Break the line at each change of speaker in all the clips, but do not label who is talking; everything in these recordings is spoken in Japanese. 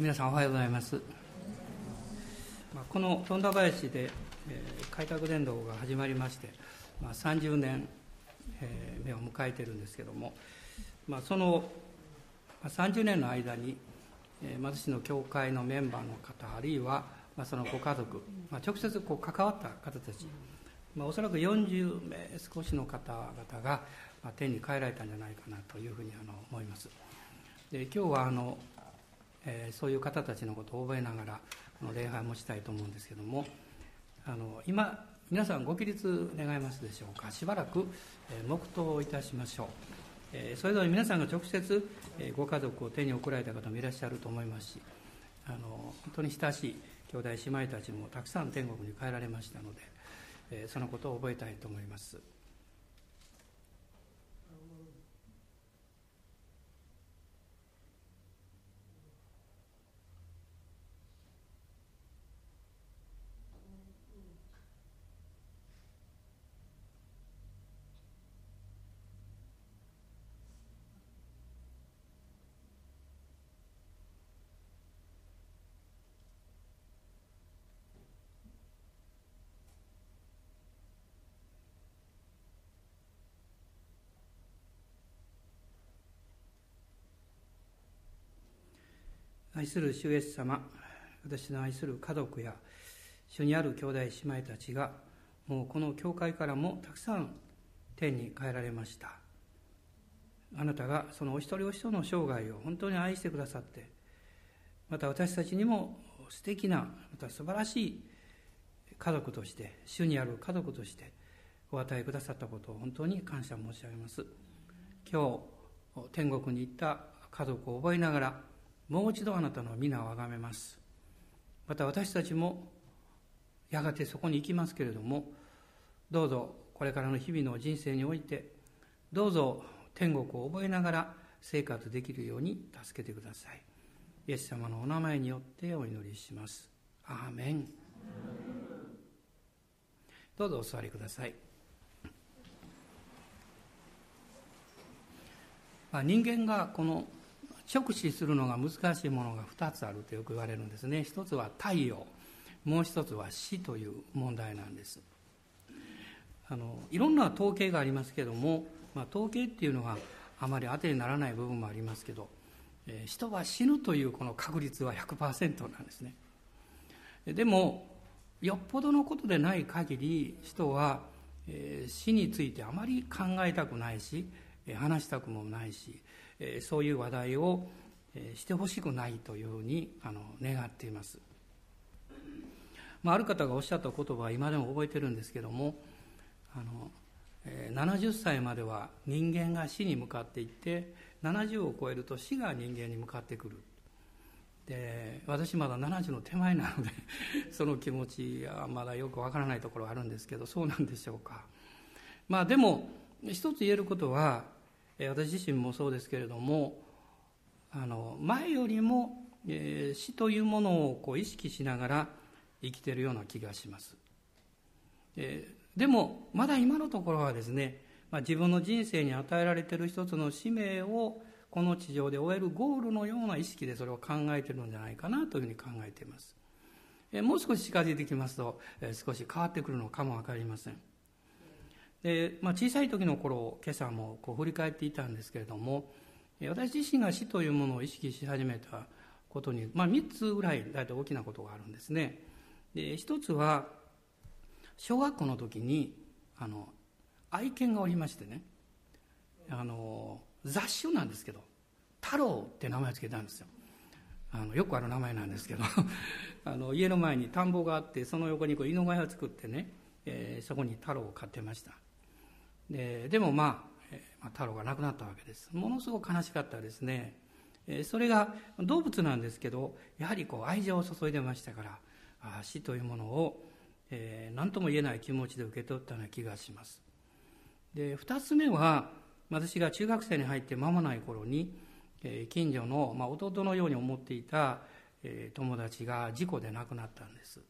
皆さんおはようございます。まあ、この富田林で、えー、開拓伝道が始まりまして、まあ、30年、えー、目を迎えているんですけども、まあ、その、まあ、30年の間に、えー、私の教会のメンバーの方あるいは、まあ、そのご家族、まあ、直接こう関わった方たち、まあ、おそらく40名少しの方々が、まあ、天に帰られたんじゃないかなというふうにあの思います。で今日はあのえー、そういう方たちのことを覚えながらこの礼拝もしたいと思うんですけどもあの今皆さんご起立願いますでしょうか？しばらく、えー、黙祷いたしましょう、えー、それぞれ皆さんが直接、え、ご家族を手に送られた方もいらっしゃると思いますしあの本当に親しい兄弟姉妹たちもたくさん天国に帰られましたので、え、そのことを覚えたいと思います。愛する主イエス様私の愛する家族や主にある兄弟姉妹たちがもうこの教会からもたくさん天に帰られました。あなたがそのお一人お一人の生涯を本当に愛してくださってまた私たちにも素敵なまた素晴らしい家族として主にある家族としてお与えくださったことを本当に感謝申し上げます。今日天国に行った家族を覚えながらもう一度あなたの皆をあがめます。また私たちもやがてそこに行きますけれどもどうぞこれからの日々の人生においてどうぞ天国を覚えながら生活できるように助けてください。イエス様のお名前によってお祈りします。アーメン。どうぞお座りください、まあ、人間がこの直視するのが難しいものが2つあるとよく言われるんですね。一つは太陽。もう一つは死という問題なんです。あのいろんな統計がありますけども、まあ、統計っていうのはあまり当てにならない部分もありますけど、えー、人は死ぬというこの確率は100%なんですね。でもよっぽどのことでない限り人は、えー、死についてあまり考えたくないし話したくもないしそういう話題をしてほしくないというふうにあの願っています、まあ、ある方がおっしゃった言葉は今でも覚えてるんですけどもあの70歳までは人間が死に向かっていって70を超えると死が人間に向かってくる。で私まだ70の手前なので その気持ちはまだよくわからないところはあるんですけどそうなんでしょうか。まあでも一つ言えることは私自身もそうですけれどもあの前よりも、えー、死というものをこう意識しながら生きてるような気がします、えー、でもまだ今のところはですね、まあ、自分の人生に与えられてる一つの使命をこの地上で終えるゴールのような意識でそれを考えてるんじゃないかなというふうに考えています、え、もう少し近づいてきますと、え少し変わってくるのかも分かりません。で、まあ、小さい時の頃今朝もこう振り返っていたんですけれども私自身が死というものを意識し始めたことに、まあ、3つぐらい大体大きなことがあるんですね。で1つは小学校の時にあの愛犬がおりましてねあの雑種なんですけど太郎って名前を付けたんですよ。あのよくある名前なんですけど あの家の前に田んぼがあってその横にこう犬小屋を作ってね、えー、そこに太郎を飼ってました。ででも、まあ、太郎が亡くなったわけです。ものすごく悲しかったですね、それが動物なんですけどやはりこう愛情を注いでましたから死というものを、え、何とも言えない気持ちで受け取ったような気がします。で2つ目は私が中学生に入って間もない頃に、え、近所の、まあ、弟のように思っていた、え、友達が事故で亡くなったんです。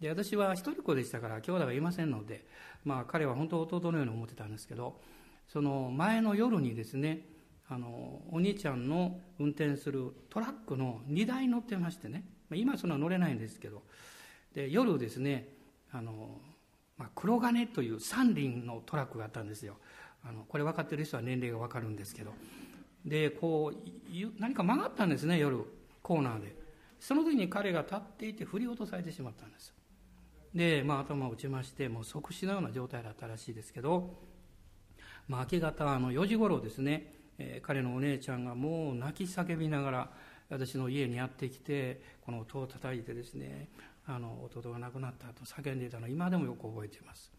で私は一人っ子でしたから兄弟がいませんので、まあ、彼は本当弟のように思ってたんですけどその前の夜にですねあのお兄ちゃんの運転するトラックの荷台に乗ってましてね今そんな乗れないんですけどで夜ですねあの、まあ、黒金という三輪のトラックがあったんですよ。あのこれ分かってる人は年齢が分かるんですけど。でこう何か曲がったんですね夜コーナーで。その時に彼が立っていて振り落とされてしまったんです。で、まあ、頭を打ちましてもう即死のような状態だったらしいですけど、まあ、明け方の4時頃ですね、えー、彼のお姉ちゃんがもう泣き叫びながら私の家にやってきてこの音を叩いてですねあの弟が亡くなったと叫んでいたの今でもよく覚えています。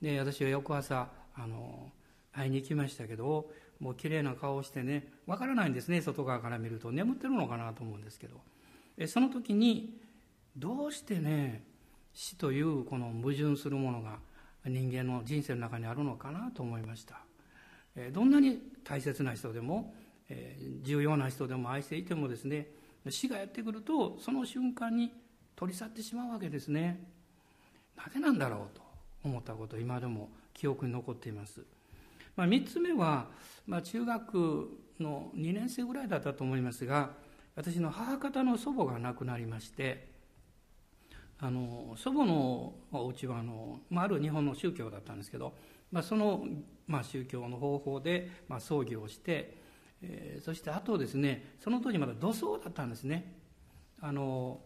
で私は翌朝あの会いに行きましたけどもう綺麗な顔をしてねわからないんですね外側から見ると。眠ってるのかなと思うんですけど。その時にどうしてね死というこの矛盾するものが人間の人生の中にあるのかなと思いました。どんなに大切な人でも重要な人でも愛していてもですね死がやってくるとその瞬間に取り去ってしまうわけですね。なぜなんだろうと思ったこと今でも記憶に残っています、まあ、3つ目は、まあ、中学の2年生ぐらいだったと思いますが私の母方の祖母が亡くなりましてあの祖母のお家はあの、まあ、ある日本の宗教だったんですけど、まあ、その、まあ、宗教の方法で、まあ、葬儀をして、えー、そしてあとですねその当時まだ土葬だったんですね。あの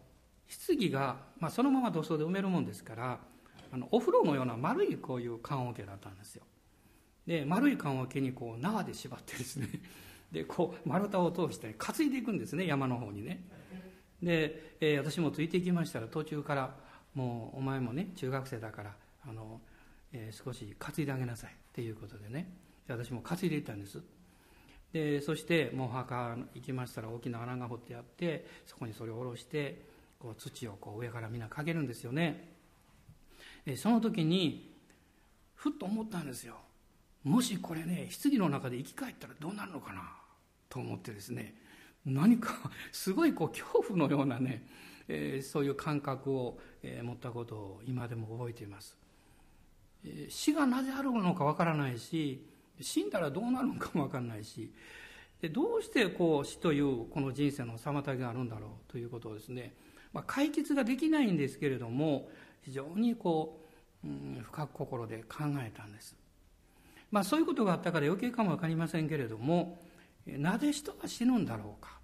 棺が、まあ、そのまま土葬で埋めるもんですからあのお風呂のような丸いこういう棺桶だったんですよ。で丸い棺桶にこう縄で縛ってですねでこう丸太を通して担いでいくんですね山の方にね。で、えー、私もついていきましたら途中からもうお前もね中学生だからあの、えー、少し担いであげなさいっていうことでね。私も担いでいったんです。でそしてもう墓行きましたら大きな穴が掘ってあってそこにそれを下ろしてこう土をこう上からみんなかけるんですよね、え、その時にふっと思ったんですよ。もしこれね棺の中で生き返ったらどうなるのかなと思ってですね。何かすごいこう恐怖のようなね、えー、そういう感覚を、えー、持ったことを今でも覚えています、えー、死がなぜあるのかわからないし死んだらどうなるのかもわからないしでどうしてこう死というこの人生の妨げがあるんだろうということをですね、まあ、解決ができないんですけれども非常にこう、うん、深く心で考えたんです。まあそういうことがあったから余計かも分かりませんけれどもなぜ人は死ぬんだろうか。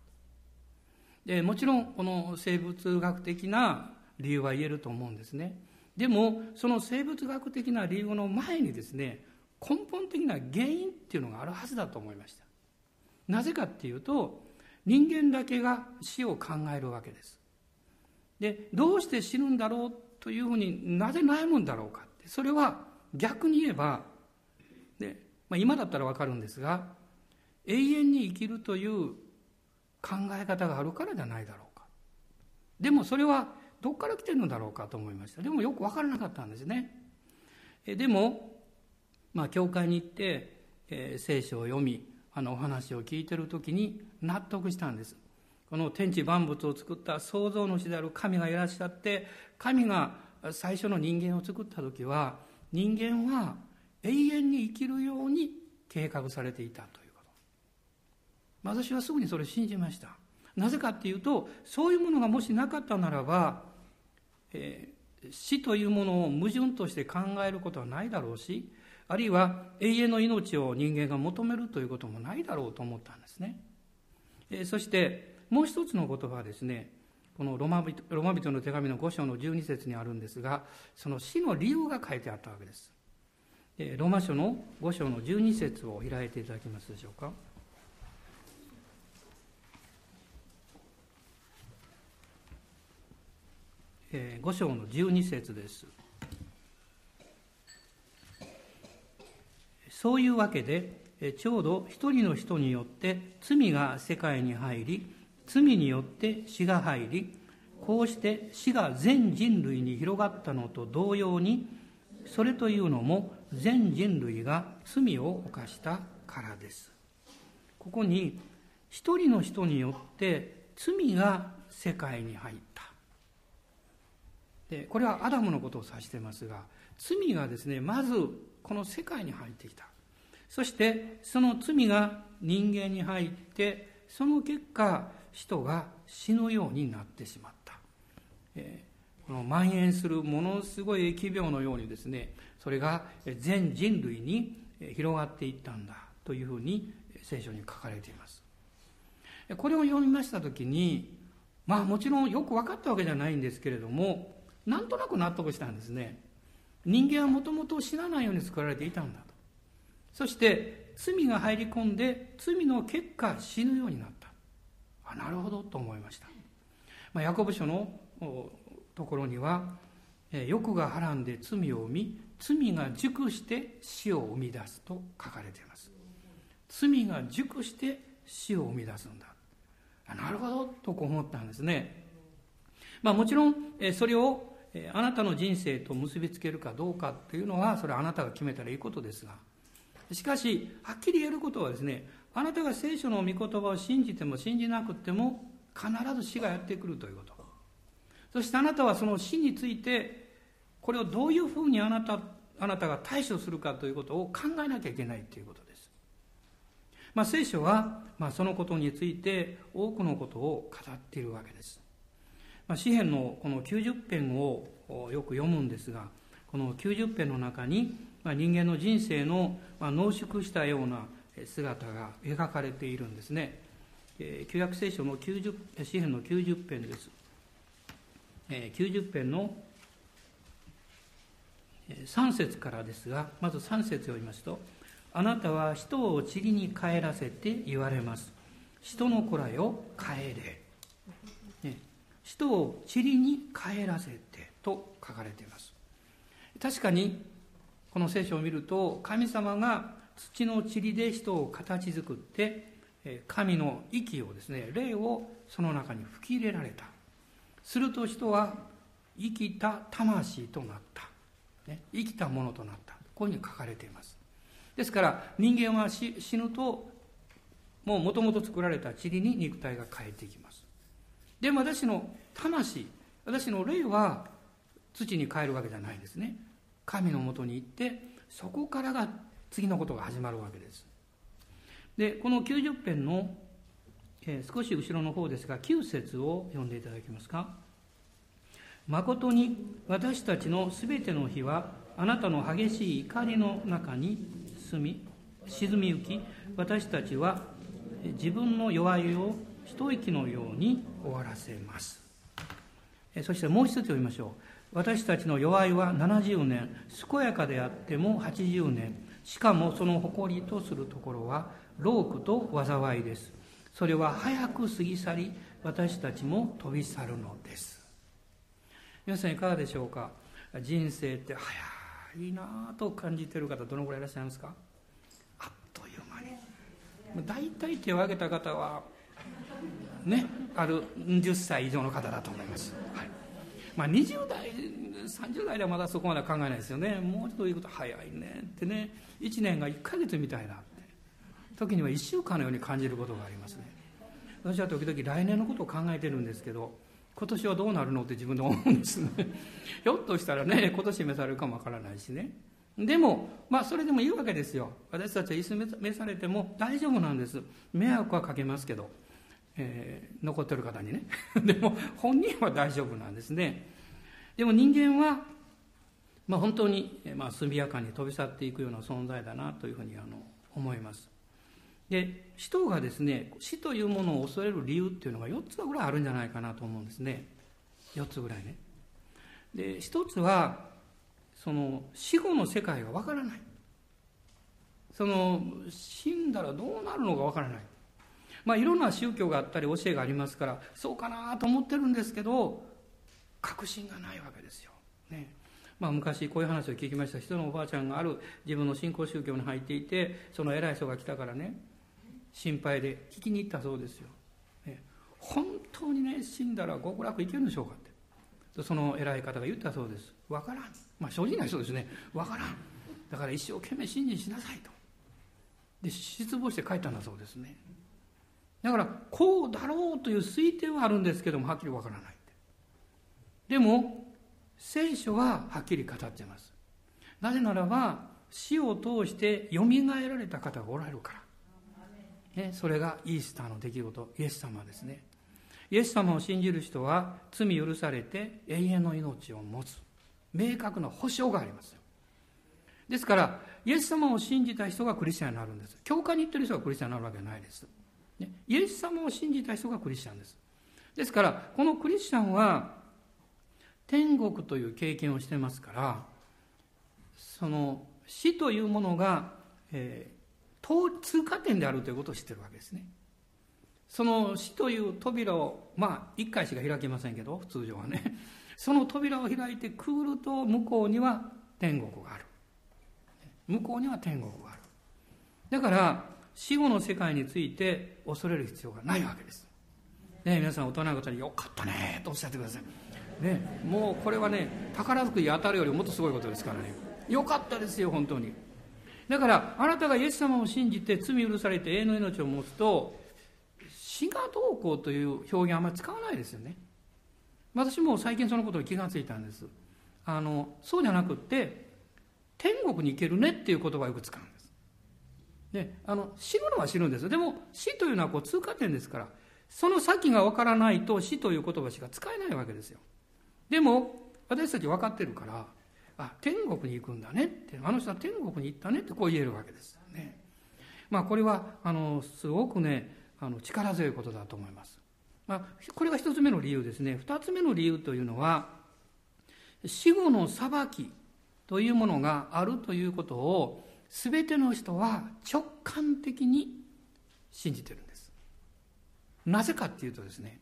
でもちろんこの生物学的な理由は言えると思うんですね。でもその生物学的な理由の前にですね根本的な原因っていうのがあるはずだと思いました。なぜかっていうと人間だけが死を考えるわけです。でどうして死ぬんだろうというふうになぜ悩むんだろうかってそれは逆に言えばで、まあ、今だったらわかるんですが永遠に生きるという考え方があるからじゃないだろうか。でもそれはどこから来てるのだろうかと思いました。でもよく分からなかったんですね。えでもまあ教会に行って、えー、聖書を読みあのお話を聞いてる時に納得したんです。この天地万物を作った創造主である神がいらっしゃって神が最初の人間を作った時は人間は永遠に生きるように計画されていたと私はすぐにそれを信じました。なぜかっていうとそういうものがもしなかったならば、えー、死というものを矛盾として考えることはないだろうしあるいは永遠の命を人間が求めるということもないだろうと思ったんですね、えー、そしてもう一つの言葉はですねこのロマ人ロマ人の手紙の5章の12節にあるんですがその死の理由が書いてあったわけです。ローマ書の5章の12節を開いていただけますでしょうか。え5章の12節です。そういうわけで、ちょうど一人の人によって罪が世界に入り、罪によって死が入り、こうして死が全人類に広がったのと同様に、それというのも全人類が罪を犯したからです。ここに一人の人によって罪が世界に入った。でこれはアダムのことを指してますが罪がですねまずこの世界に入ってきた。そしてその罪が人間に入ってその結果人が死ぬようになってしまった、えー、この蔓延するものすごい疫病のようにですねそれが全人類に広がっていったんだというふうに聖書に書かれています。これを読みました時にまあもちろんよく分かったわけじゃないんですけれどもなんとなく納得したんですね。人間はもともと死なないように作られていたんだと。そして罪が入り込んで罪の結果死ぬようになった。あなるほどと思いました、まあ、ヤコブ書のところには欲がはらんで罪を生み罪が熟して死を生み出すと書かれています。罪が熟して死を生み出すんだ。なるほどとこう思ったんですね。まあもちろん、それをあなたの人生と結びつけるかどうかっていうのは、それはあなたが決めたらいいことですが、しかし、はっきり言えることはですね、あなたが聖書の御言葉を信じても信じなくても、必ず死がやってくるということ。そしてあなたはその死について、これをどういうふうにあなた、あなたが対処するかということを考えなきゃいけないということです。まあ、聖書は、まあ、そのことについて多くのことを語っているわけです。まあ、詩篇のこの90編をよく読むんですが、この90編の中に、まあ、人間の人生の、まあ、濃縮したような姿が描かれているんですね。えー、旧約聖書の90詩篇の90編です。えー、90編の3節からですが、まず3節を読みますと、あなたは人を塵に帰らせて言われます。人の子らよ、帰れ。人を塵に帰らせてと書かれています。確かに、この聖書を見ると、神様が土の塵で人を形作って、神の息をですね、霊をその中に吹き入れられた。すると人は生きた魂となった。ね、生きたものとなった。こういうふうに書かれています。ですから人間は死ぬともうもともと作られた塵に肉体が変えていきますでも私の魂私の霊は土に変えるわけじゃないですね。神のもとに行ってそこからが次のことが始まるわけです。でこの90編の、えー、少し後ろの方ですが9節を読んでいただけますか。誠に私たちのすべての日はあなたの激しい怒りの中に沈み沈みゆき私たちは自分の弱いを一息のように終わらせます。そしてもう一つ読みましょう。私たちの弱いは70年健やかであっても80年。しかもその誇りとするところは労苦と災いです。それは早く過ぎ去り私たちも飛び去るのです。皆さんいかがでしょうか？人生って早いなと感じてる方どのぐらいいらっしゃいますか？あっという間に。大体手を挙げた方はねある10歳以上の方だと思います、はい。まあ、20代30代ではまだそこまで考えないですよね。もうちょっと言うこと早いねってね。1年が1ヶ月みたいな時には1週間のように感じることがありますね。私は時々来年のことを考えてるんですけど今年はどうなるのって自分で思うんです。ね ひょっとしたらね今年召されるかもわからないしね。でもまあそれでもいいわけですよ。私たちは椅子召されても大丈夫なんです。迷惑はかけますけど、えー、残ってる方にね。でも本人は大丈夫なんですね。でも人間はまあ、本当に、まあ、速やかに飛び去っていくような存在だなというふうにあの思います。で人がですね死というものを恐れる理由っていうのが4つぐらいあるんじゃないかなと思うんですね。4つぐらいね。で1つはその死後の世界がわからない。その死んだらどうなるのかわからない。まあいろんな宗教があったり教えがありますからそうかなと思ってるんですけど確信がないわけですよ、ね。まあ、昔こういう話を聞きました。人のおばあちゃんがある自分の信仰宗教に入っていてその偉い人が来たからね心配で聞きに行ったそうですよ、ね、本当にね死んだら極楽行けるんでしょうかって。その偉い方が言ったそうです。わからん。まあ正直な人ですね。わからん。だから一生懸命信心しなさいと。で失望して帰ったんだそうですね。だからこうだろうという推定はあるんですけどもはっきりわからないでも聖書ははっきり語っています。なぜならば死を通してよみがえられた方がおられるから、ね、それがイースターの出来事イエス様ですね。イエス様を信じる人は罪許されて永遠の命を持つ。明確な保証がありますですからイエス様を信じた人がクリスチャンになるんです。教会に行ってる人がクリスチャンになるわけないです、ね、イエス様を信じた人がクリスチャンです。ですからこのクリスチャンは天国という経験をしてますからその死というものが、えー、通過点であるということを知ってるわけですね。その死という扉をまあ一回しか開けませんけど通常はね。その扉を開いてくると向こうには天国がある。向こうには天国がある。だから死後の世界について恐れる必要がないわけです、ね、皆さん大人の方に「よかったね」とおっしゃってください、ね、もうこれはね宝くじ当たるよりもっとすごいことですからね。よかったですよ本当に。だからあなたがイエス様を信じて罪許されて永遠の命を持つと死がどうこうという表現あんまり使わないですよね。私も最近そのことに気がついたんです。あのそうじゃなくって天国に行けるねっていう言葉をよく使う。んであの死ぬのは死ぬんですよ。でも死というのはこう通過点ですからその先が分からないと死という言葉しか使えないわけですよ。でも私たち分かってるからあ天国に行くんだねってあの人は天国に行ったねってこう言えるわけですよね。まあこれはあのすごくねあの力強いことだと思います、まあ、これが一つ目の理由ですね。二つ目の理由というのは死後の裁きというものがあるということを全ての人は直感的に信じてるんです。なぜかっていうとですね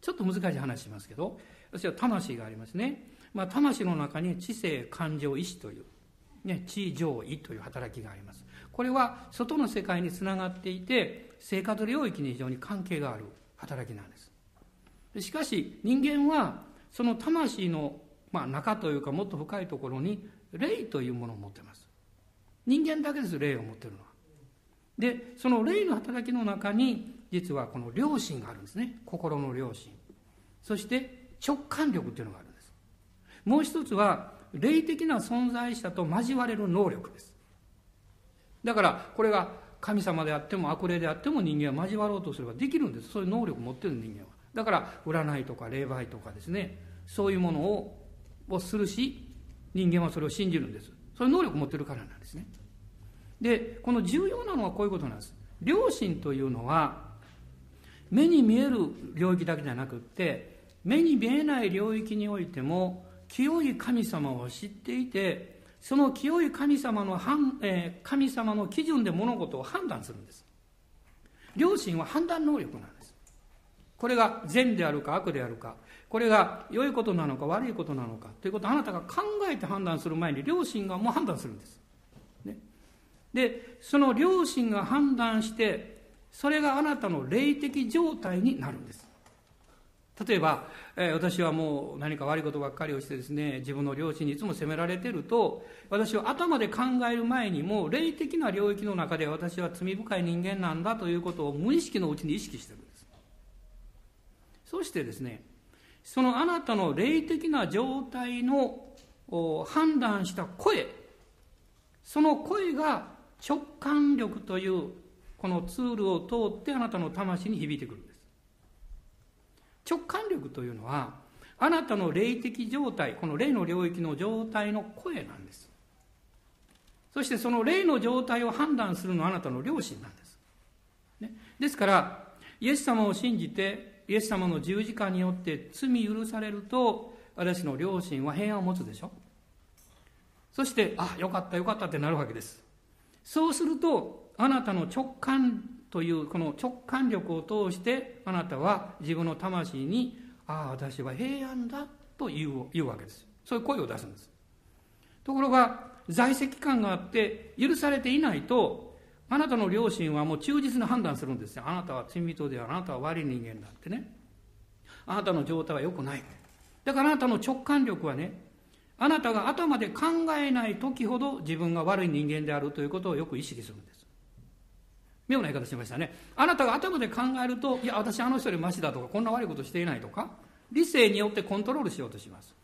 ちょっと難しい話しますけど私は魂がありますね。まあ、魂の中に知性感情意志という、ね、知情意という働きがあります。これは外の世界につながっていて生活領域に非常に関係がある働きなんです。しかし人間はその魂の、まあ、中というかもっと深いところに霊というものを持ってます。人間だけです霊を持ってるのは。でその霊の働きの中に実はこの良心があるんですね。心の良心。そして直感力っていうのがあるんです。もう一つは霊的な存在者と交われる能力です。だからこれが神様であっても悪霊であっても人間は交わろうとすればできるんです。そういう能力を持ってる人間は。だから占いとか霊媒とかですね。そういうものををするし人間はそれを信じるんです。そういう能力を持ってるからなんですね。でこの重要なのはこういうことなんです。良心というのは目に見える領域だけじゃなくって目に見えない領域においても清い神様を知っていてその清い神様の、えー、神様の基準で物事を判断するんです。良心は判断能力なんです。これが善であるか悪であるか。これが良いことなのか悪いことなのかということをあなたが考えて判断する前に良心がもう判断するんです、ね、でその良心が判断してそれがあなたの霊的状態になるんです。例えば、えー、私はもう何か悪いことばっかりをしてですね自分の両親にいつも責められてると私は頭で考える前にもう霊的な領域の中で私は罪深い人間なんだということを無意識のうちに意識してるんです。そしてですねそのあなたの霊的な状態の判断した声。その声が直感力というこのツールを通ってあなたの魂に響いてくるんです。直感力というのはあなたの霊的状態この霊の領域の状態の声なんです。そしてその霊の状態を判断するのはあなたの良心なんです、ね、ですからイエス様を信じてイエス様の十字架によって罪許されると私の良心は平安を持つでしょ。そしてあよかったよかったってなるわけです。そうするとあなたの直感というこの直感力を通してあなたは自分の魂にああ私は平安だと言う言うわけです。そういう声を出すんです。ところが在籍感があって許されていないとあなたの両親はもう忠実な判断するんですよ。あなたは罪人であなたは悪い人間だってね。あなたの状態は良くない。だからあなたの直感力はねあなたが頭で考えない時ほど自分が悪い人間であるということをよく意識するんです。妙な言い方しましたね。あなたが頭で考えると、いや、私あの人よりマシだとか、こんな悪いことしていないとか、理性によってコントロールしようとします。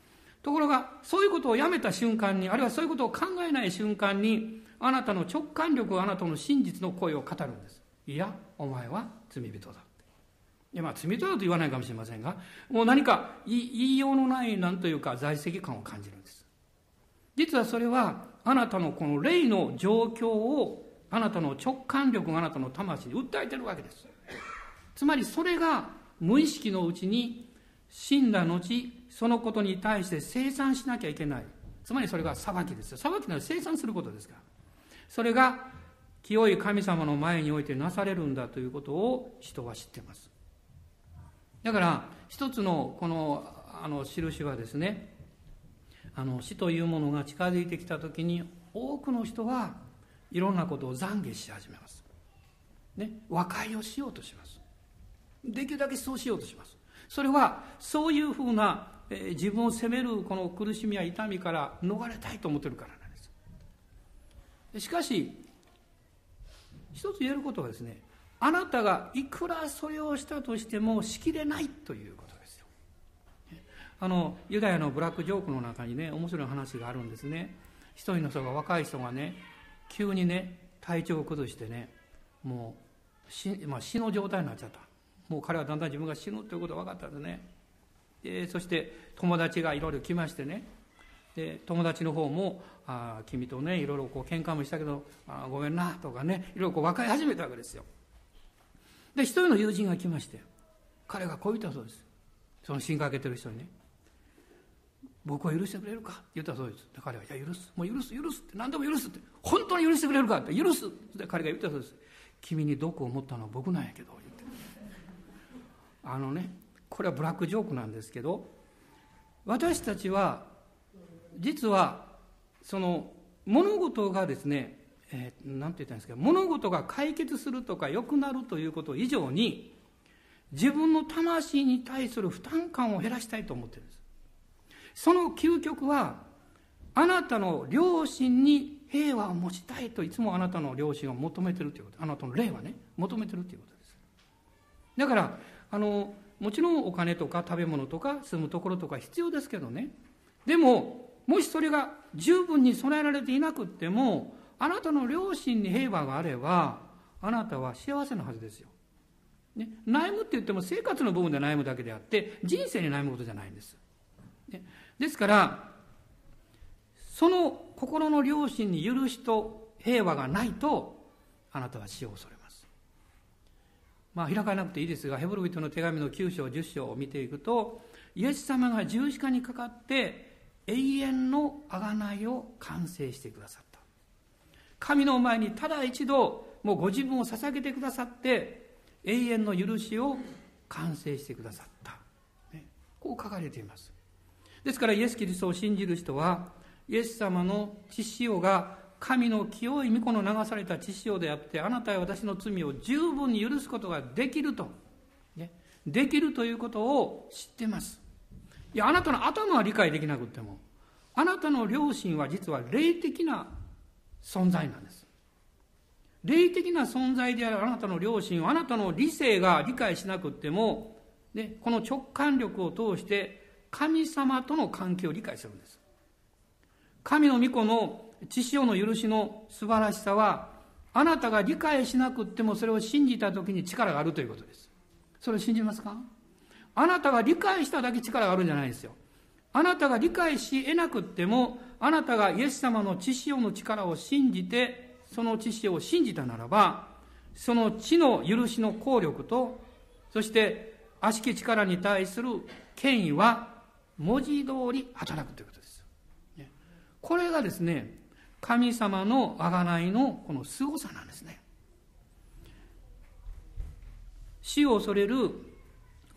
とところがそういうことをやめた瞬間にあるいはそういうことを考えない瞬間にあなたの直感力があなたの真実の声を語るんです。いやお前は罪人だいやまあ罪人だと言わないかもしれませんがもう何か言いようのない何というか在籍感を感じるんです。実はそれはあなたのこの霊の状況をあなたの直感力があなたの魂に訴えてるわけです。つまりそれが無意識のうちに死んだ後そのことに対して生産しなきゃいけない。つまりそれが裁きですよ。裁きなら生産することですから。それが清い神様の前においてなされるんだということを人は知ってます。だから一つのこのあの印はですねあの死というものが近づいてきた時に多くの人はいろんなことを懺悔し始めます、ね、和解をしようとします。できるだけそうしようとします。それはそういうふうな、えー、自分を責めるこの苦しみや痛みから逃れたいと思ってるから。しかし一つ言えることはですねあなたがいくらそれをしたとしてもしきれないということですよ。あのユダヤのブラックジョークの中にね面白い話があるんですね。一人の人が若い人がね急にね体調を崩してねもう死,、まあ、死の状態になっちゃった。もう彼はだんだん自分が死ぬということが分かったんですね。でそして友達がいろいろ来ましてねで友達の方もあ君とねいろいろこう喧嘩もしたけどあごめんなとかねいろいろこう分かり始めたわけですよ。で一人の友人が来まして彼がこう言ったそうです。その心かけてる人にね。僕は許してくれるか？って言ったそうです。で彼は「いや許す。もう許す許す」って何でも許すって。本当に許してくれるかって許すって彼が言ったそうです。君に毒を持ったのは僕なんやけど言って。あのねこれはブラックジョークなんですけど私たちは実はその物事がですね何、えー、て言ったんですか物事が解決するとか良くなるということ以上に自分の魂に対する負担感を減らしたいと思ってるんです。その究極はあなたの良心に平和を持ちたいといつもあなたの良心を求めてるということ。あなたの霊はね求めてるということです。だからあのもちろんお金とか食べ物とか住むところとか必要ですけどね。でももしそれが十分に備えられていなくってもあなたの良心に平和があればあなたは幸せなはずですよ、ね、悩むって言っても生活の部分で悩むだけであって人生に悩むことじゃないんです、ね、ですからその心の良心に許しと平和がないとあなたは死を恐れます。まあ開かなくていいですがヘブル人の手紙の9章10章を見ていくとイエス様が十字架にかかって永遠の贖いを完成してくださった。神の前にただ一度もうご自分を捧げてくださって永遠の許しを完成してくださった、ね、こう書かれています。ですからイエス・キリストを信じる人はイエス様の血潮が神の清い御子の流された血潮であってあなたや私の罪を十分に許すことができると、ね、できるということを知ってます。いやあなたの頭は理解できなくてもあなたの良心は実は霊的な存在なんです。霊的な存在であるあなたの良心をあなたの理性が理解しなくっても、ね、この直感力を通して神様との関係を理解するんです。神の御子の血潮の許しの素晴らしさはあなたが理解しなくってもそれを信じた時に力があるということです。それを信じますか？あなたが理解しただけ力があるんじゃないですよあなたが理解し得なくってもあなたがイエス様の血潮の力を信じてその血潮を信じたならばその血の許しの効力とそして悪しき力に対する権威は文字通り働くということです。これがですね、神様の贖いのこの凄さなんですね。死を恐れる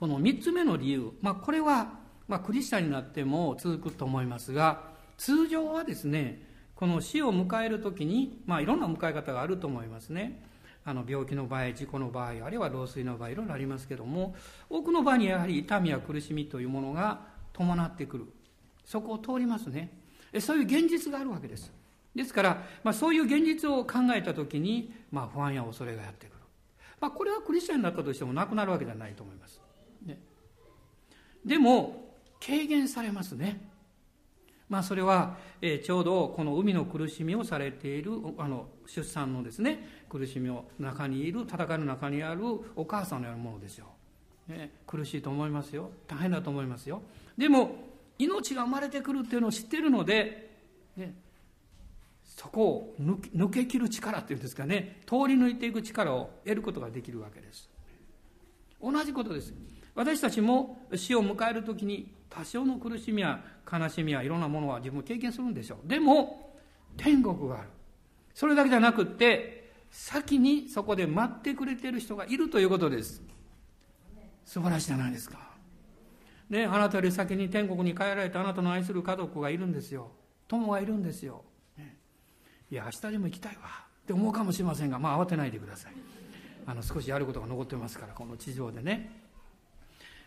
この三つ目の理由、まあ、これは、まあ、クリスチャンになっても続くと思いますが、通常はですね、この死を迎えるときに、まあ、いろんな迎え方があると思いますね。あの病気の場合、事故の場合、あるいは老衰の場合、いろいろありますけども、多くの場合にやはり痛みや苦しみというものが伴ってくる。そこを通りますね。そういう現実があるわけです。ですから、まあ、そういう現実を考えたときに、まあ、不安や恐れがやってくる。まあ、これはクリスチャンになったとしてもなくなるわけじゃないと思います。でも、軽減されますね。まあ、それは、えー、ちょうどこの海の苦しみをされているあの出産のですね苦しみの中にいる戦いの中にあるお母さんのようなものですよ、ね、苦しいと思いますよ。大変だと思いますよ。でも命が生まれてくるっていうのを知ってるので、ね、そこを抜け切る力っていうんですかね。通り抜いていく力を得ることができるわけです。同じことです。私たちも死を迎える時に多少の苦しみや悲しみやいろんなものは自分経験するんでしょう。でも天国がある。それだけじゃなくって先にそこで待ってくれてる人がいるということです。素晴らしいじゃないですか。ねあなたより先に天国に帰られたあなたの愛する家族がいるんですよ。友がいるんですよ、ね、いや明日でも行きたいわ。って思うかもしれませんがまあ慌てないでください。あの少しやることが残ってますからこの地上でね。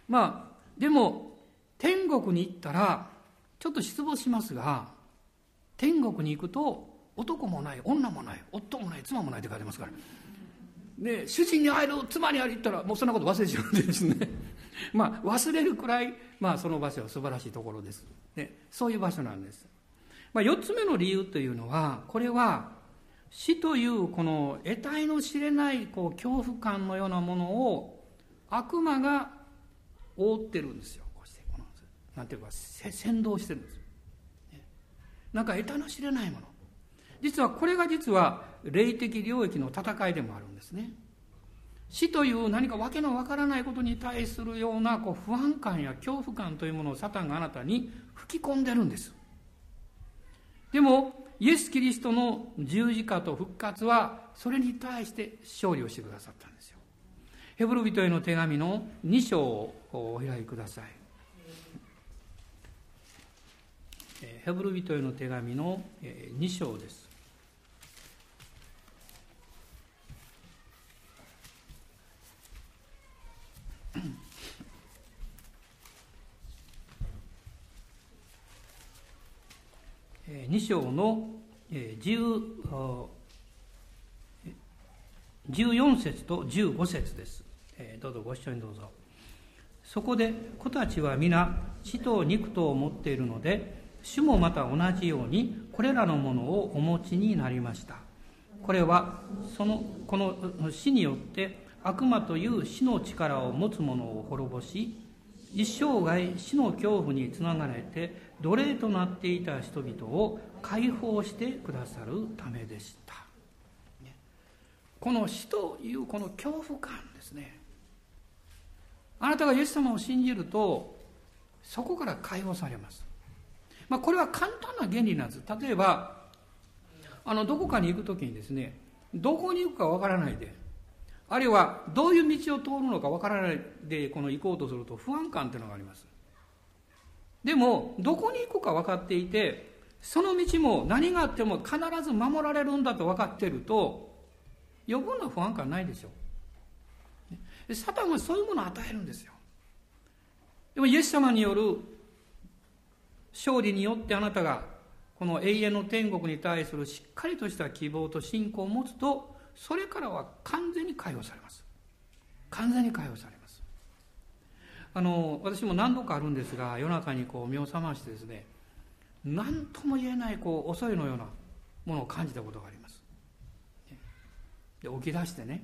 まあでも天国に行ったらちょっと失望しますが天国に行くと男もない女もない夫もない妻もないって書いてますから。で主人に会える妻に会いに行ったらもうそんなこと忘れちゃうんですね。まあ忘れるくらい、まあ、その場所は素晴らしいところです、ね、そういう場所なんです、まあ、4つ目の理由というのはこれは死というこの得体の知れないこう恐怖感のようなものを悪魔が覆ってるんですよ。こうしてこのなんていうか先導してるんですね。なんか得体の知れないもの。実はこれが実は霊的領域の戦いでもあるんですね。死という何か訳のわからないことに対するようなこう不安感や恐怖感というものをサタンがあなたに吹き込んでるんです。でもイエス・キリストの十字架と復活はそれに対して勝利をしてくださったんです。ヘブル人への手紙の2章をお開きくださいヘブル人への手紙の2章です2章の14節と15節です。えどうぞご一緒にどうぞ。そこで子たちは皆血と肉とを持っているので主もまた同じようにこれらのものをお持ちになりました。これはそのこの死によって悪魔という死の力を持つ者を滅ぼし一生涯死の恐怖につながれて奴隷となっていた人々を解放してくださるためでした。この死というこの恐怖感ですね。あなたがイエス様を信じるとそこから解放されます、まあ、これは簡単な原理なんです。例えばあのどこかに行く時にですねどこに行くかわからないであるいはどういう道を通るのかわからないでこの行こうとすると不安感というのがあります。でもどこに行くか分かっていてその道も何があっても必ず守られるんだと分かっていると余分な不安感ないでしょう。サタンはそういうものを与えるんですよ。でもイエス様による勝利によってあなたがこの永遠の天国に対するしっかりとした希望と信仰を持つとそれからは完全に解放されます。完全に解放されます。あの私も何度かあるんですが夜中にこう目を覚ましてですね何とも言えないこう遅いのようなものを感じたことがあります。で起き出してね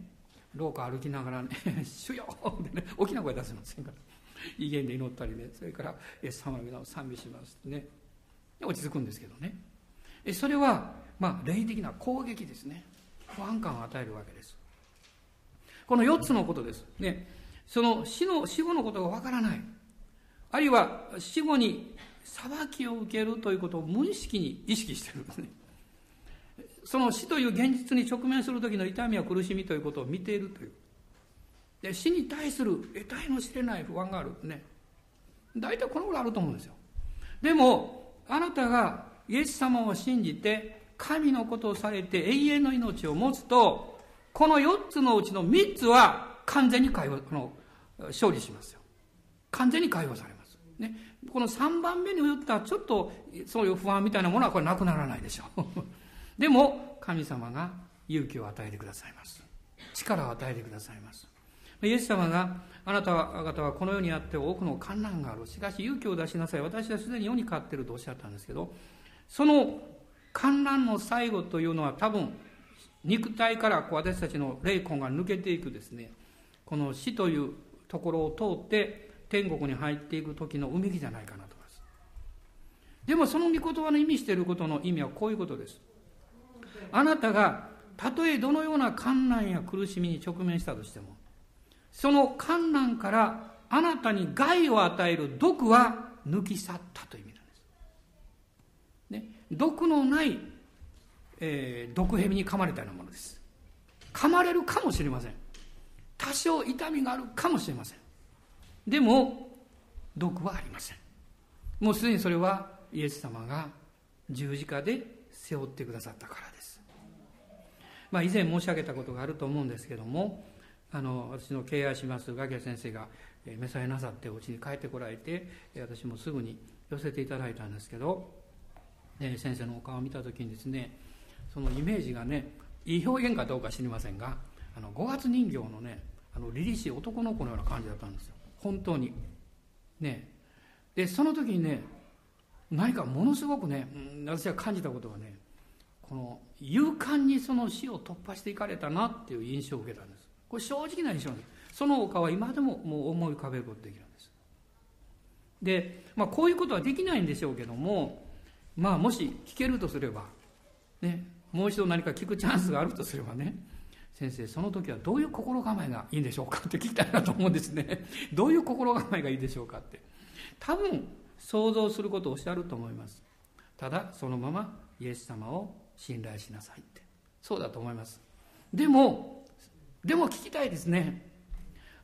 廊下歩きながらね「主よ!」ってね大きな声出せませんから。威厳で祈ったりね。それから「イエス様の皆を賛美します」ってね落ち着くんですけどね。それはまあ霊的な攻撃ですね。不安感を与えるわけです。この4つのことです。ね。その死の死後のことがわからない。あるいは死後に裁きを受けるということを無意識に意識してるんですね。その死という現実に直面する時の痛みや苦しみということを見ているという。で死に対する得体の知れない不安があるね。大体このぐらいあると思うんですよ。でもあなたがイエス様を信じて神のことをされて永遠の命を持つとこの4つのうちの3つは完全に解放の勝利しますよ。完全に解放されます、ね、この3番目に言ったちょっとそういう不安みたいなものはこれなくならないでしょう。でも神様が勇気を与えてくださいます。力を与えてくださいます。イエス様があなた方はこの世にあって多くの観難がある。しかし勇気を出しなさい。私はすでに世に勝っているとおっしゃったんですけどその観覧の最後というのは多分肉体からこう私たちの霊魂が抜けていくですね。この死というところを通って天国に入っていく時のうめきじゃないかなと思います。でもその御言葉の意味していることの意味はこういうことです。あなたがたとえどのような困難や苦しみに直面したとしてもその困難からあなたに害を与える毒は抜き去ったという意味なんです。ね、毒のない、えー、毒蛇に噛まれたようなものです。噛まれるかもしれません。多少痛みがあるかもしれません。でも、毒はありません。もうすでにそれはイエス様が十字架で背負ってくださったから。まあ以前申し上げたことがあると思うんですけども、あの私の敬愛しますガゲ先生が召されなさってお家に帰ってこられて私もすぐに寄せていただいたんですけど、先生のお顔を見た時にですねそのイメージがねいい表現かどうか知りませんがあの五月人形のねあの凛々しい男の子のような感じだったんですよ。本当に。ね。でその時にね何かものすごくね、うん、私が感じたことはねこの勇敢にその死を突破していかれたなっていう印象を受けたんです。これ正直な印象です。その他は今でももう思い浮かべることできるんです。で、まあ、こういうことはできないんでしょうけどもまあもし聞けるとすればねもう一度何か聞くチャンスがあるとすればね先生その時はどういう心構えがいいんでしょうかって聞きたいなと思うんですね。どういう心構えがいいでしょうかって。多分想像することをおっしゃると思います。ただそのままイエス様を信頼しなさいってそうだと思いますでもでも聞きたいですね。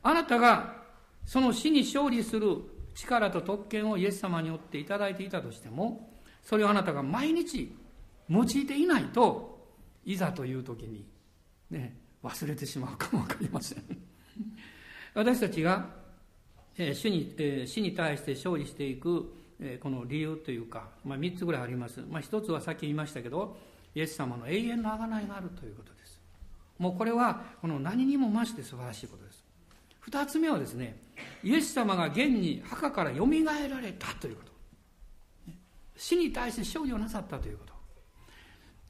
あなたがその死に勝利する力と特権をイエス様によっていただいていたとしても、それをあなたが毎日用いていないと、いざという時に、ね、忘れてしまうかもわかりません。私たちが、えー、主に、えー、死に対して勝利していく、えー、この理由というか、まあ、3つぐらいあります。まあ、1つはさっき言いましたけど、イエス様の永遠の贖いがあるということです。もうこれはこの何にも増して素晴らしいことです。二つ目はですねイエス様が現に墓からよみがえられたということ。死に対して勝利をなさったということ、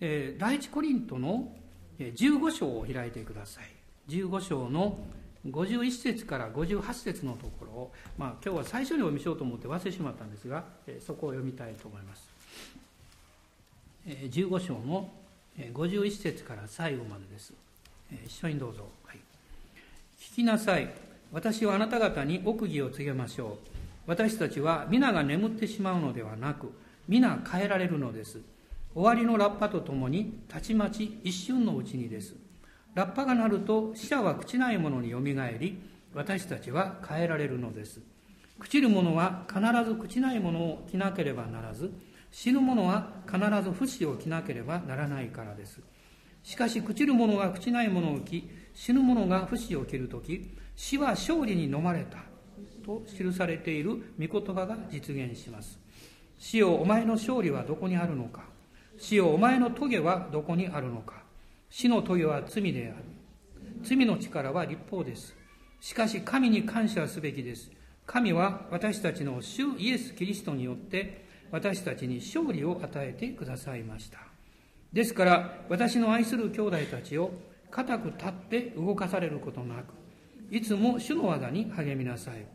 えー、第一コリントの15章を開いてください。15章の51節から58節のところを、まあ、今日は最初にお読みしようと思って忘れてしまったんですが、えー、そこを読みたいと思います、15章の51節から最後までです。一緒にどうぞ、はい、聞きなさい。私はあなた方に奥義を告げましょう。私たちは皆が眠ってしまうのではなく皆変えられるのです。終わりのラッパとともにたちまち一瞬のうちにです。ラッパが鳴ると死者は朽ちないものによみがえり私たちは変えられるのです。朽ちる者は必ず朽ちないものを着なければならず死ぬ者は必ず不死を着なければならないからです。しかし朽ちる者が朽ちない者を着死ぬ者が不死を着る時死は勝利に飲まれたと記されている御言葉が実現します。死よお前の勝利はどこにあるのか。死よお前の棘はどこにあるのか。死の棘は罪である。罪の力は立法です。しかし神に感謝すべきです。神は私たちの主イエス・キリストによって私たちに勝利を与えてくださいました。ですから私の愛する兄弟たちを固く立って動かされることなくいつも主の技に励みなさい。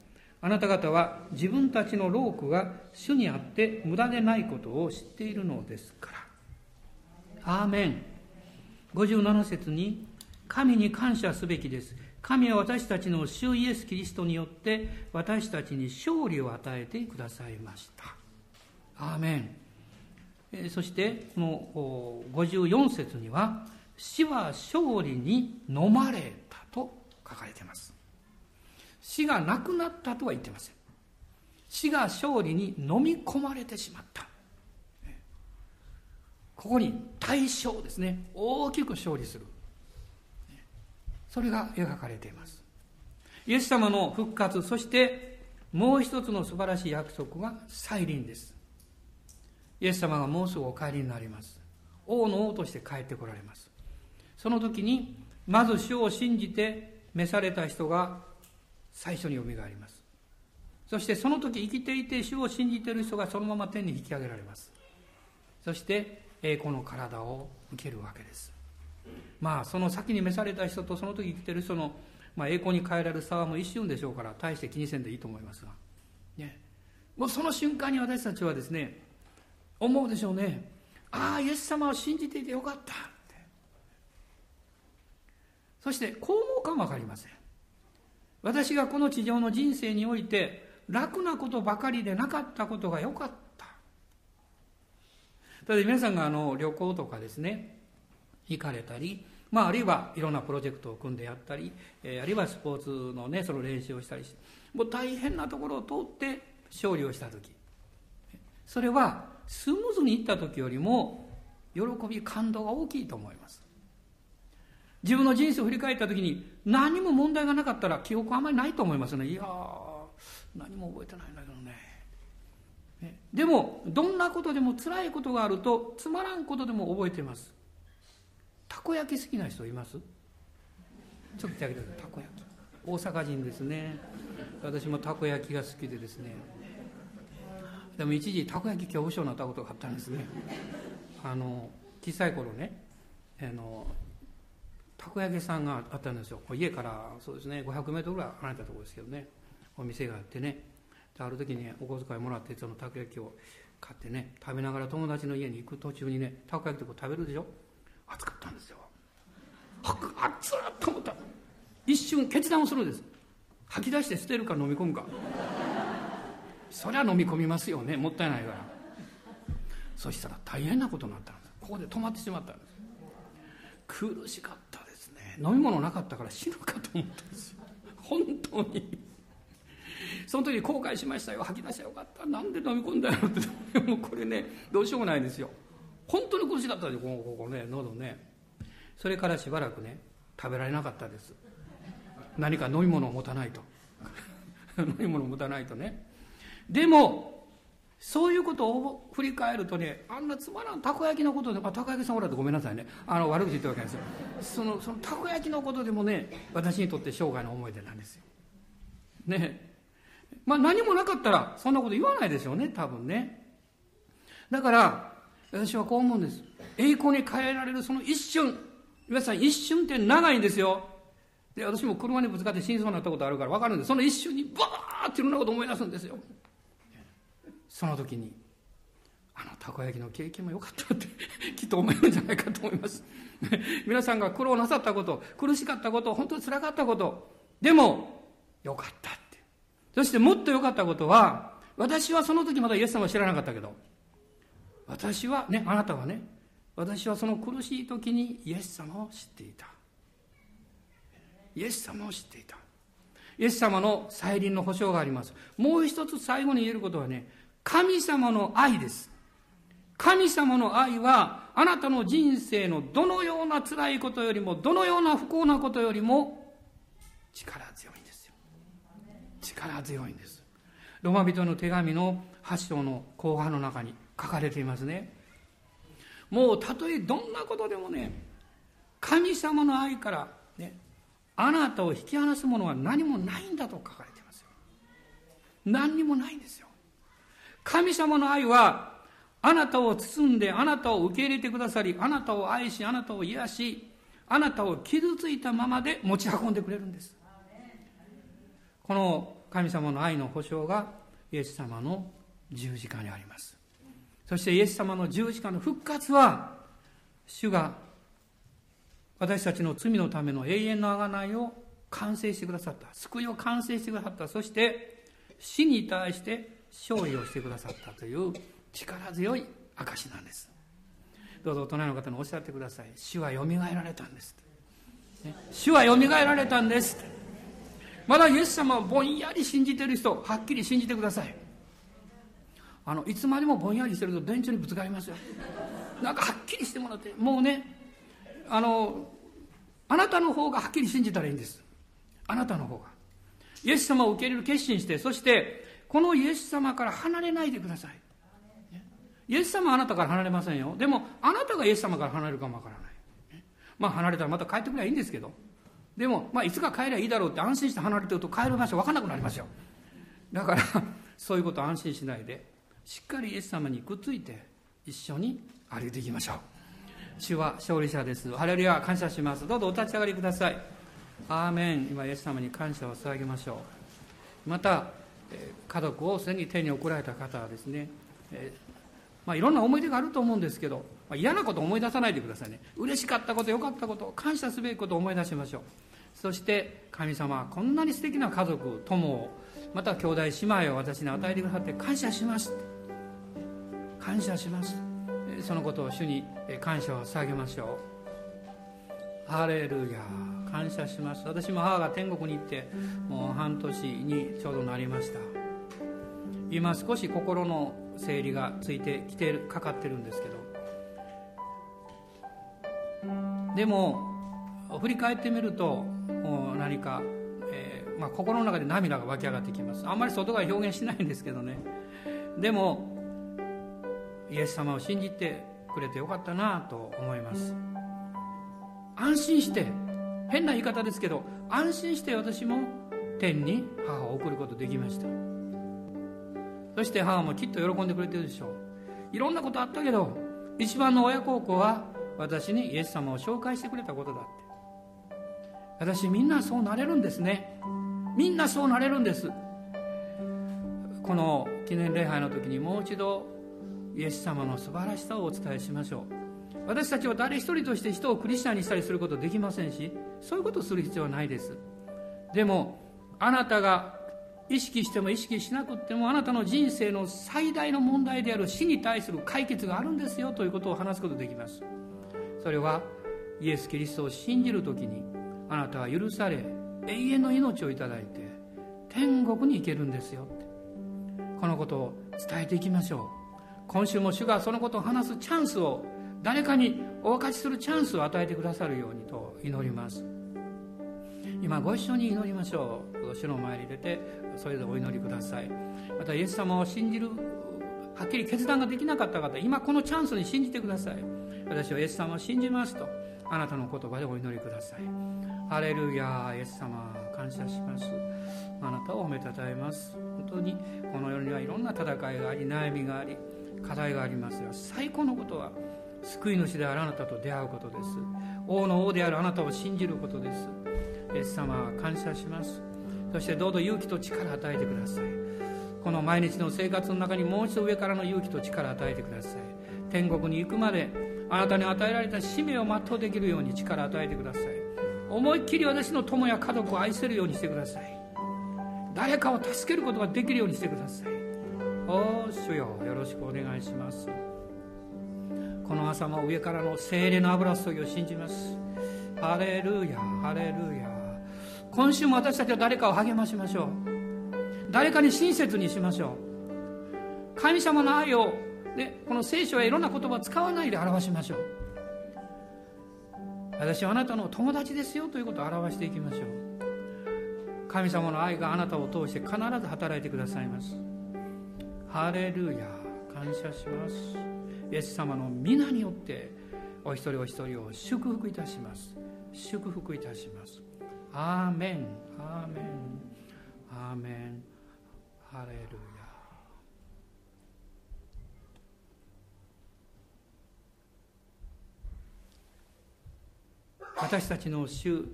あなた方は自分たちの労苦が主にあって無駄でないことを知っているのですから。アーメン。57節に神に感謝すべきです。神は私たちの主イエス・キリストによって私たちに勝利を与えてくださいました。アーメンそしてこの54節には死は勝利に飲まれたと書かれています。死がなくなったとは言ってません。死が勝利に飲み込まれてしまった。ここに対象ですね。大きく勝利する。それが描かれています。イエス様の復活そしてもう一つの素晴らしい約束は再臨です。イエス様がもうすぐお帰りになります。王の王として帰ってこられます。その時にまず主を信じて召された人が最初によみがえります。そしてその時生きていて主を信じている人がそのまま天に引き上げられます。そして栄光の体を受けるわけです。まあその先に召された人とその時生きている人の、まあ、栄光に変えられる差はもう一瞬でしょうから大して気にせんでいいと思いますが、ね、もうその瞬間に私たちはですね思うでしょうね。ああイエス様を信じていてよかった。ってそしてこう思うかも分かりません。私がこの地上の人生において楽なことばかりでなかったことがよかった。ただ皆さんがあの旅行とかですね行かれたり、まあ、あるいはいろんなプロジェクトを組んでやったり、えー、あるいはスポーツのねその練習をしたりしてもう大変なところを通って勝利をした時。それはスムーズにいった時よりも喜び感動が大きいと思います。自分の人生を振り返った時に何も問題がなかったら記憶あまりないと思いますね。いや何も覚えてないんだけどね。でもどんなことでも辛いことがあるとつまらんことでも覚えています。たこ焼き好きな人います？ちょっと手挙げてください。たこ焼き。大阪人ですね。私もたこ焼きが好きでですね。でも一時たこ焼き恐怖症になったことがあったんですね。あの小さい頃ねあのたこ焼きさんがあったんですよ。家からそうですね500メートルぐらい離れたところですけどねお店があってね。ある時にお小遣いもらってそのたこ焼きを買ってね食べながら友達の家に行く途中にねたこ焼きとか食べるでしょ？暑かったんですよ。熱っと思った。一瞬決断をするんです。吐き出して捨てるか飲み込むか。そりゃ飲み込みますよねもったいないから。そしたら大変なことになったんです。ここで止まってしまったんです。苦しかったですね。飲み物なかったから死ぬかと思ったんですよ。本当に。その時後悔しましたよ。吐き出したらよかった。なんで飲み込んだよって。もうこれねどうしようもないですよ。本当に苦しかったですよ。こここね喉ね。それからしばらくね食べられなかったです。何か飲み物を持たないと。飲み物を持たないとね。でもそういうことを振り返るとねあんなつまらんたこ焼きのことで、あ、たこ焼きさんおらってごめんなさいね。あの悪口言ってるわけなんですよ。そのそのたこ焼きのことでもね私にとって生涯の思い出なんですよ。ね。まあ何もなかったらそんなこと言わないでしょうね多分ね。だから私はこう思うんです。栄光に変えられるその一瞬。皆さん一瞬って長いんですよ。で私も車にぶつかって死にそうになったことあるから分かるんです。その一瞬にバーッていろんなこと思い出すんですよ。その時にあのたこ焼きの経験も良かったって きっと思えるんじゃないかと思います。皆さんが苦労なさったこと苦しかったこと本当につらかったことでも良かったって。そしてもっと良かったことは私はその時まだイエス様を知らなかったけど私はねあなたはね私はその苦しい時にイエス様を知っていた。イエス様を知っていた。イエス様の再臨の保証があります。もう一つ最後に言えることはね神様の愛です。神様の愛はあなたの人生のどのような辛いことよりもどのような不幸なことよりも力強いんですよ。力強いんです。ロマ人の手紙の8章の後半の中に書かれていますね。もうたとえどんなことでもね神様の愛からねあなたを引き離すものは何もないんだと書かれていますよ。何にもないんですよ。神様の愛はあなたを包んであなたを受け入れてくださりあなたを愛しあなたを癒しあなたを傷ついたままで持ち運んでくれるんです。この神様の愛の保証がイエス様の十字架にあります。そしてイエス様の十字架の復活は主が私たちの罪のための永遠の贖いを完成してくださった。救いを完成してくださった。そして死に対して勝利をしてくださったという力強い証なんです。どうぞ大人の方におっしゃってください。主はよみがえられたんです、ね、主はよみがえられたんですまだイエス様をぼんやり信じてる人はっきり信じてください。あのいつまでもぼんやりしてると電柱にぶつかりますよ。なんかはっきりしてもらってもうねあのあなたの方がはっきり信じたらいいんです。あなたの方が。イエス様を受け入れる決心してそしてこのイエス様から離れないでください。イエス様はあなたから離れませんよ。でもあなたがイエス様から離れるかもわからない。まあ離れたらまた帰ってくればいいんですけど。でも、まあ、いつか帰りゃいいだろうって安心して離れてると帰る場所分かんなくなりますよ。だから そういうこと安心しないでしっかりイエス様にくっついて一緒に歩いていきましょう。主は勝利者です。ハレルヤ感謝します。どうぞお立ち上がりください。アーメン。今イエス様に感謝を捧げましょう。また家族をすでに手に送られた方はですね、えまあ、いろんな思い出があると思うんですけど、まあ、嫌なこと思い出さないでくださいね。嬉しかったこと良かったこと感謝すべきことを思い出しましょう。そして神様はこんなに素敵な家族友をまた兄弟姉妹を私に与えてくださって感謝します。感謝します。そのことを主に感謝を捧げましょう。ハレルヤ感謝します。私も母が天国に行ってもう半年にちょうどなりました。今少し心の整理がついてきてかかってるんですけど。でも振り返ってみるともう何か、えー、まあ、心の中で涙が湧き上がってきます。あんまり外が表現しないんですけどね。でもイエス様を信じてくれてよかったなと思います。安心して変な言い方ですけど安心して私も天に母を送ることできました。そして母もきっと喜んでくれてるでしょう。いろんなことあったけど一番の親孝行は私にイエス様を紹介してくれたことだって。私みんなそうなれるんですね。みんなそうなれるんです。この記念礼拝の時にもう一度イエス様の素晴らしさをお伝えしましょう。私たちは誰一人として人をクリスチャンにしたりすることできませんしそういうことをする必要はないです。でもあなたが意識しても意識しなくてもあなたの人生の最大の問題である死に対する解決があるんですよということを話すことできます。それはイエス・キリストを信じる時にあなたは許され永遠の命をいただいて天国に行けるんですよこのことを伝えていきましょう。今週も主がそのことを話すチャンスを誰かにお分かちするチャンスを与えてくださるようにと祈ります。今ご一緒に祈りましょう。主の前に出てそれでお祈りください。またイエス様を信じるはっきり決断ができなかった方今このチャンスに信じてください。私はイエス様を信じますとあなたの言葉でお祈りください。ハレルヤイエス様感謝します。あなたを褒めたたえます。本当にこの世にはいろんな戦いがあり悩みがあり課題がありますが最高のことは救い主であるあなたと出会うことです。王の王であるあなたを信じることです。イエス様感謝します。そしてどうぞ勇気と力を与えてください。この毎日の生活の中にもう一度上からの勇気と力を与えてください。天国に行くまであなたに与えられた使命を全うできるように力を与えてください。思いっきり私の友や家族を愛せるようにしてください。誰かを助けることができるようにしてください。お主よよろしくお願いします。この朝も上からの精霊の油注ぎを信じます。ハレルヤハレルヤ。今週も私たちは誰かを励ましましょう。誰かに親切にしましょう。神様の愛を、ね、この聖書やいろんな言葉を使わないで表しましょう。私はあなたの友達ですよということを表していきましょう。神様の愛があなたを通して必ず働いてくださいます。ハレルヤ。感謝します。イエス様の皆によってお一人お一人を祝福いたします。祝福いたします。アーメン。アーメン。アーメン。ハレルヤ。私たちの主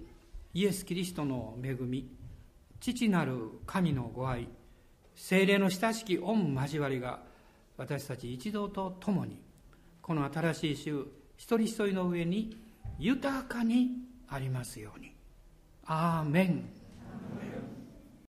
イエス・キリストの恵み父なる神のご愛精霊の親しき御交わりが私たち一同と共にこの新しい週一人一人の上に豊かにありますように。アーメン